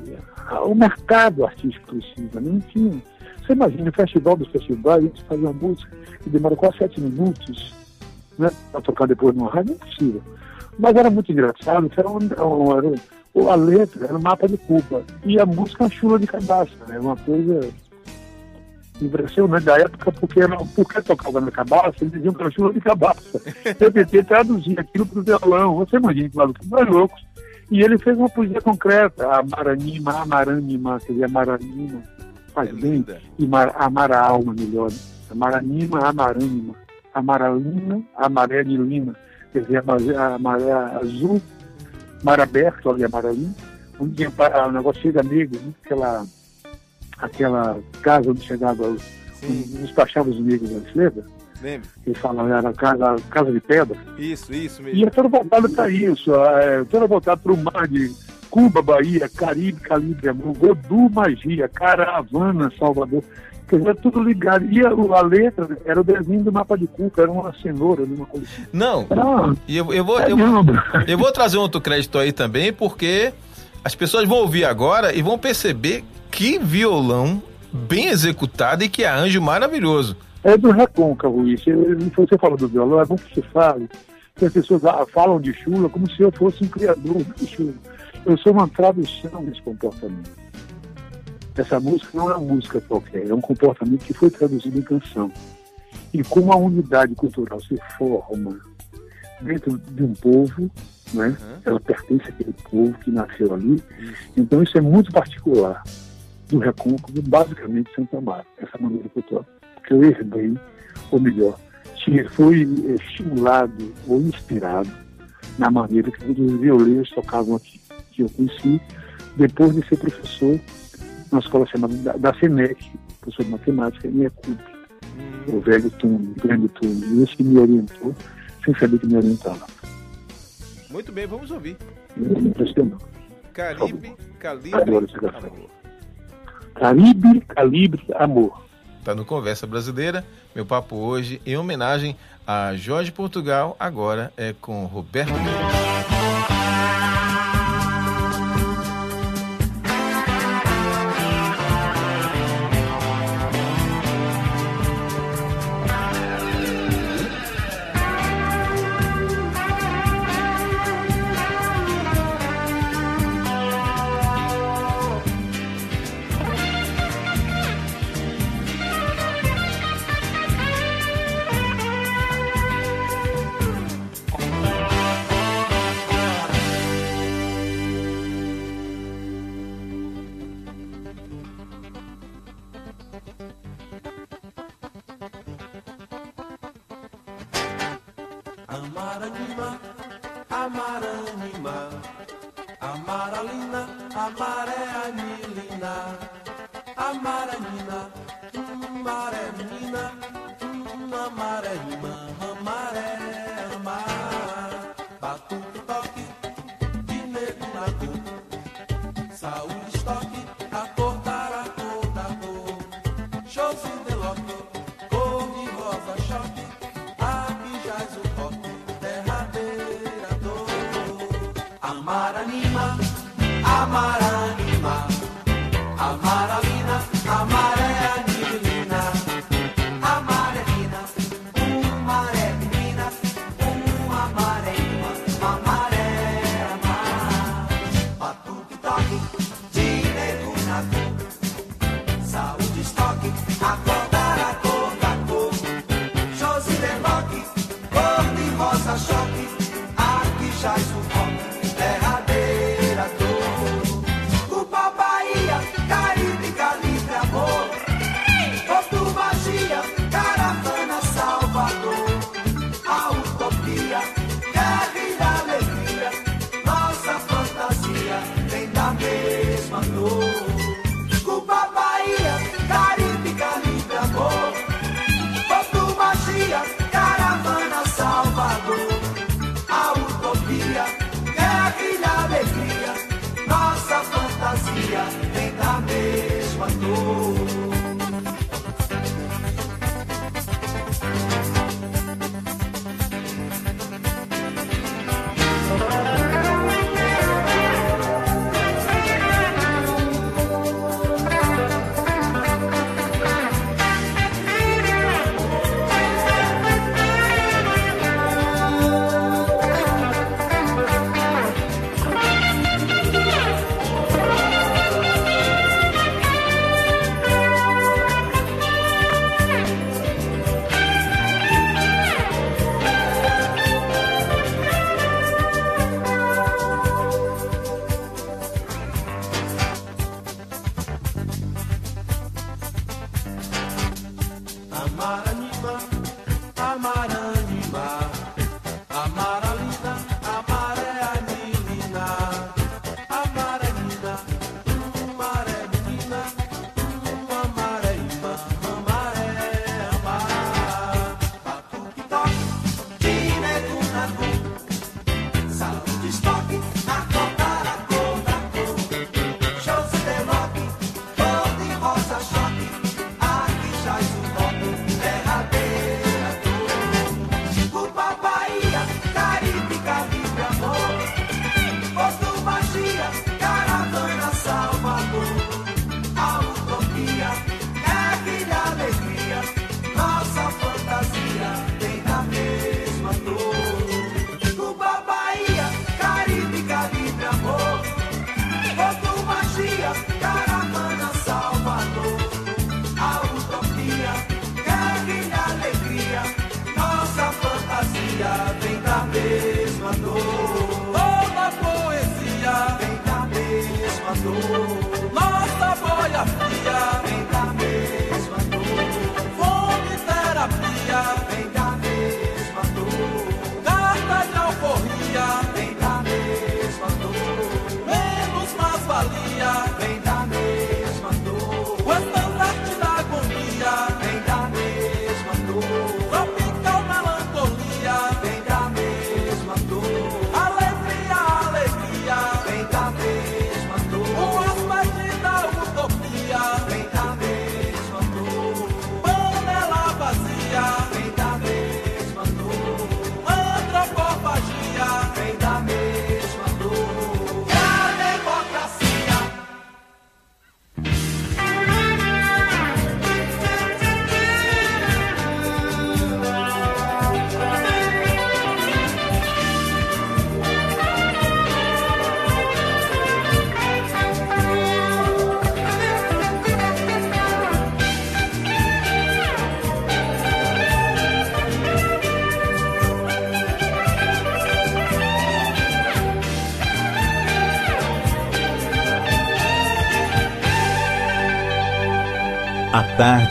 o mercado artístico precisa. Não tinha. Você imagina, o festival dos festivais, a gente faz uma música que demora quase sete minutos né, para tocar depois numa rádio, não é possível. Mas era muito engraçado, era, um, era a letra era um mapa de Cuba. E a música chula de cabaça, né? Uma coisa impressionante da época, porque, era, porque tocava na cabaça, eles diziam que era chula de cabaça. Eu tentei traduzir aquilo para o violão. Você imagina que maluco, nós loucos. E ele fez uma poesia concreta, a Maranima, Amaranima, quer dizer, Amaranima, faz é bem, e mar, amar a alma melhor. Amaranima, Amaranima, Amaralina, Amarelina, quer dizer, a maré azul, mar aberto, ali, Amaralina, onde o negócio chega negro, né? aquela, aquela casa onde chegava, os, onde despachava os negros, lembra? Lembro. Que falam, era casa, casa de pedra. Isso, isso mesmo. E é todo voltado para isso, é, todo voltado para o mar de Cuba, Bahia, Caribe, Calibre, Godu, Magia, Caravana, Salvador. Quer dizer, tudo ligado. E a, a, letra era o desenho do mapa de Cuca, era uma cenoura numa coleção. Não, era, e eu, eu, vou, é eu, eu vou trazer um outro crédito aí também, porque as pessoas vão ouvir agora e vão perceber que violão bem executado e que arranjo maravilhoso. É do recôncavo isso. Você fala do violão, é bom que você fale. Que as pessoas falam de Chula como se eu fosse um criador de Chula. Eu sou uma tradução desse comportamento. Essa música não é uma música qualquer, é um comportamento que foi traduzido em canção. E como a unidade cultural se forma dentro de um povo, né? Uhum. ela pertence àquele povo que nasceu ali, uhum. então isso é muito particular do Recôncavo, basicamente Santa Amaro, essa maneira cultural que eu herdei, ou melhor, fui estimulado ou inspirado na maneira que os violeiros tocavam aqui, que eu conheci depois de ser professor na escola chamada da, da SENEC, professor de matemática, em Ecup, o velho túnel, o grande túnel, esse que me orientou, sem saber que me orientava. Muito bem, vamos ouvir. Impressionante. Caribe, Calibre, Amor. Caribe, Calibre, Amor. Está no Conversa Brasileira. Meu papo hoje, em homenagem a Jorge Portugal, agora é com Roberto Mendes. Amaralina, Amaralina.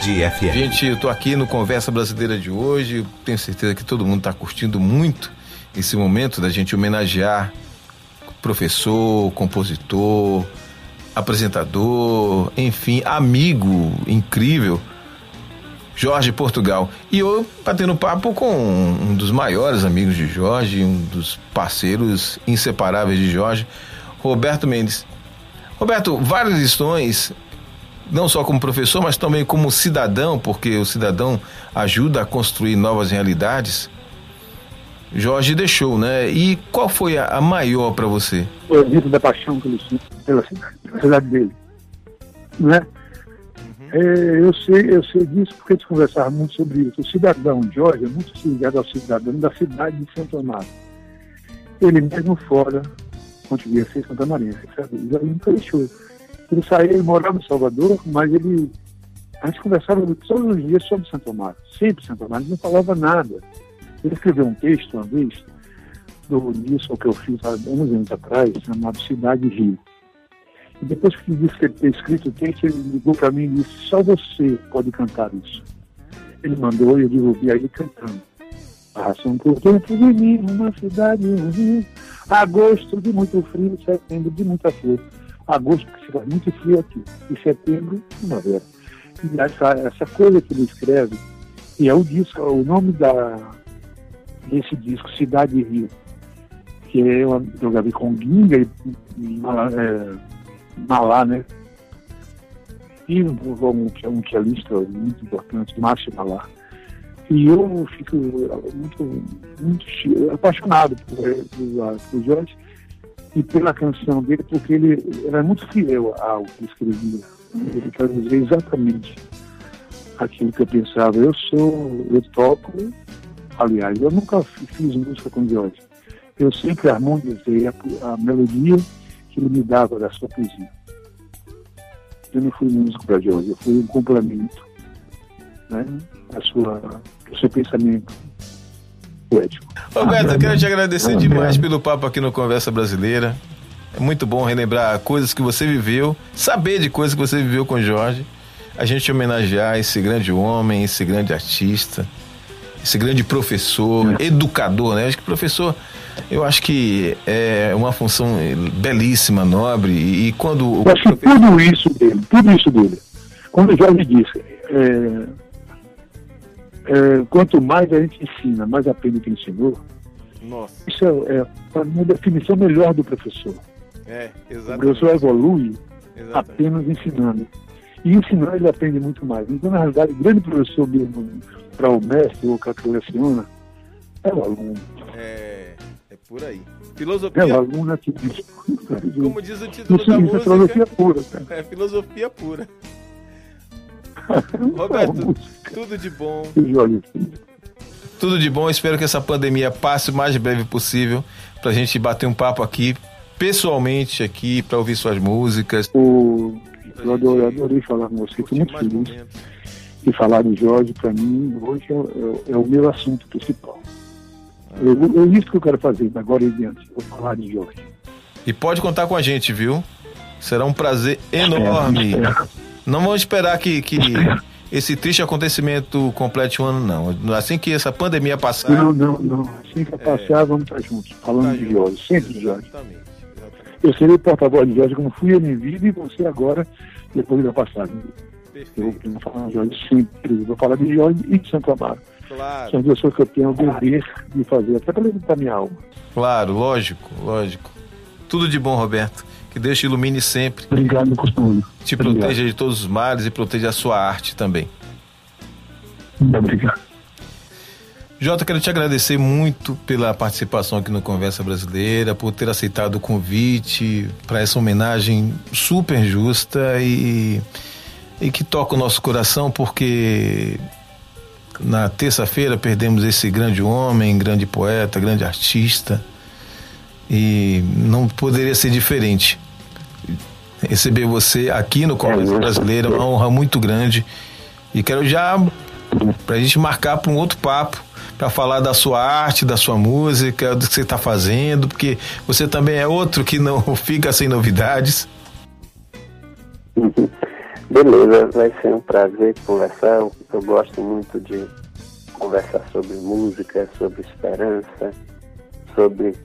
FM. Gente, eu tô aqui no Conversa Brasileira de hoje. Tenho certeza que todo mundo está curtindo muito esse momento da gente homenagear professor, compositor, apresentador, enfim, amigo incrível, Jorge Portugal. E eu batendo papo com um dos maiores amigos de Jorge, um dos parceiros inseparáveis de Jorge, Roberto Mendes. Roberto, várias lições, não só como professor, mas também como cidadão, porque o cidadão ajuda a construir novas realidades. Jorge deixou, né? E qual foi a, a maior para você? O exemplo da paixão pelo, pela cidade, pela cidade dele. Né? Uhum. É, eu, sei, eu sei disso porque eles conversavam muito sobre isso. O cidadão Jorge é muito ligado ao cidadão da cidade de Santo Amaro. Ele mesmo fora, devia ser Santa Maria, sabe? Ele nunca deixou. Ele saía, ele morava em Salvador, mas ele. A gente conversava todos os dias sobre Santo Amaro, sempre Santo Amaro, ele não falava nada. Ele escreveu um texto uma vez, do disso que eu fiz há 11 anos atrás, chamado Cidade Rio. E depois que ele disse que ele tinha escrito o texto, ele ligou para mim e disse: só você pode cantar isso. Ele mandou e eu divulguei aí cantando. Passam por dentro de mim uma cidade, um rio, agosto de muito frio, setembro de muita flor. Agosto que faz muito frio aqui, e setembro, primavera. E essa, essa coisa que ele escreve, e é o disco, o nome da, desse disco, Cidade e Rio, que é eu, eu gravei com Guinga e é, Malá, né? E um, um, um pianista muito importante, Márcio Malá. E eu fico muito, muito apaixonado por, por, por Jorge e pela canção dele, porque ele era muito fiel ao que escrevia. Ele traduzia exatamente aquilo que eu pensava. Eu sou, eu toco, aliás, eu nunca fiz música com Jorge. Eu sempre harmonizei a, a melodia que ele me dava da sua poesia. Eu não fui músico para Jorge, eu fui um complemento né, da sua, do seu pensamento poético. Roberto, eu quero te agradecer demais pelo papo aqui no Conversa Brasileira. É muito bom relembrar coisas que você viveu, saber de coisas que você viveu com Jorge. A gente homenagear esse grande homem, esse grande artista, esse grande professor, educador, né? Acho que professor, eu acho que é uma função belíssima, nobre. E, quando. Eu acho que tudo isso dele, tudo isso dele. Quando o Jorge disse, é, é, quanto mais a gente ensina, mais aprende o que ensinou. Nossa. Isso é, é uma definição melhor do professor. É, exatamente. O professor evolui exatamente. apenas ensinando. E ensinando ele aprende muito mais. Então, na realidade, o grande professor mesmo para o mestre ou para que leciona é o aluno. É, é por aí. Filosofia. É o aluno aqui. Como diz o título isso, da isso música. É filosofia pura. Cara. É filosofia pura. Roberto, tudo de bom. Tudo de bom. Espero que essa pandemia passe o mais breve possível pra gente bater um papo aqui, pessoalmente aqui, para ouvir suas músicas. O... Eu adorei, adorei falar com você, estou muito feliz. E falar de Jorge, para mim, hoje é, é, é, o meu assunto principal. É isso que eu quero fazer, agora em diante, vou falar de Jorge. E pode contar com a gente, viu? Será um prazer enorme. Não vamos esperar que, que esse triste acontecimento complete um ano, não. Assim que essa pandemia passar. Não, não, não. Assim que passar, é... vamos estar juntos, falando tá de Jorge, sempre de Jorge. Eu serei porta-voz de Jorge, como fui em vida e você agora, depois da passagem. Perfeito. Eu vou falar de Jorge sempre. Vou falar de Jorge e de Santo Amaro. Claro. São coisas que eu tenho o dever de fazer, até para levantar minha alma. Claro, lógico, lógico. Tudo de bom, Roberto. Que Deus te ilumine sempre. Obrigado, costume. Te Obrigado. proteja de todos os males e proteja a sua arte também. Muito obrigado. Jota, quero te agradecer muito pela participação aqui no Conversa Brasileira, por ter aceitado o convite para essa homenagem super justa e, e que toca o nosso coração, porque na terça-feira perdemos esse grande homem, grande poeta, grande artista e não poderia ser diferente. Receber você aqui no Congresso Brasileiro é uma honra muito grande. E quero já, para a gente marcar para um outro papo, para falar da sua arte, da sua música, do que você está fazendo, porque você também é outro que não fica sem novidades. Beleza, vai ser um prazer conversar. Eu, eu gosto muito de conversar sobre música, sobre esperança, sobre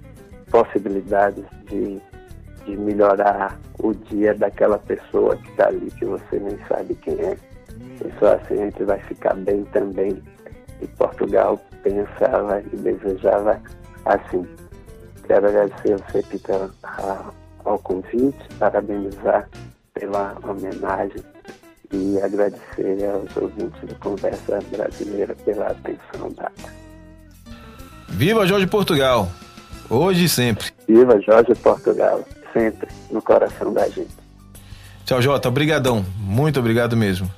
possibilidades de, de melhorar o dia daquela pessoa que está ali, que você nem sabe quem é. E só assim a gente vai ficar bem também. E Portugal pensava e desejava assim. Quero agradecer você, Peter, ao convite, parabenizar pela homenagem e agradecer aos ouvintes do Conversa Brasileira pela atenção dada. Viva Jorge Portugal! Hoje e sempre. Viva Jorge Portugal, sempre no coração da gente. Tchau, Jota. Obrigadão. Muito obrigado mesmo.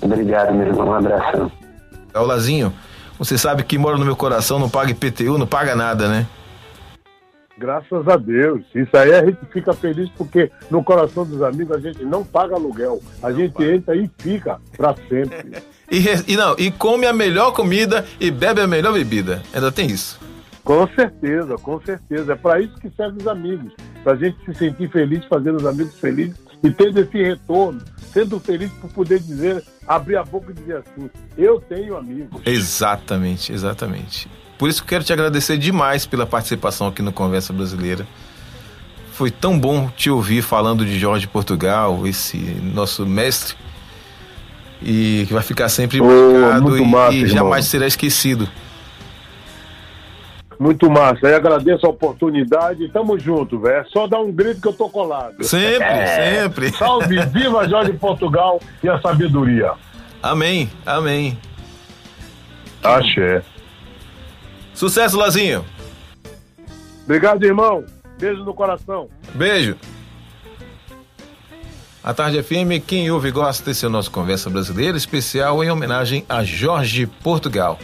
Obrigado, meu irmão. Um abração. Lazinho, você sabe que mora no meu coração, não paga IPTU, não paga nada, né? Graças a Deus. Isso aí a gente fica feliz porque no coração dos amigos a gente não paga aluguel. A gente entra e fica para sempre. e, e, não, e come a melhor comida e bebe a melhor bebida. Ainda tem isso. Com certeza, com certeza. É para isso que servem os amigos. Para a gente se sentir feliz, fazendo os amigos felizes e tendo esse retorno, sendo feliz por poder dizer, abrir a boca e dizer assim: eu tenho amigos. Exatamente, exatamente. Por isso que quero te agradecer demais pela participação aqui no Conversa Brasileira. Foi tão bom te ouvir falando de Jorge Portugal, esse nosso mestre, e que vai ficar sempre marcado e, massa, e jamais será esquecido. Muito massa. Aí agradeço a oportunidade. Tamo junto, velho. É só dar um grito que eu tô colado. Sempre, é. sempre. Salve, viva Jorge Portugal e a sabedoria. Amém, amém. Axé. Sucesso, Lazinho. Obrigado, irmão. Beijo no coração. Beijo. A Tarde FM, quem ouve e gosta, esse é o nosso Conversa Brasileira especial em homenagem a Jorge Portugal.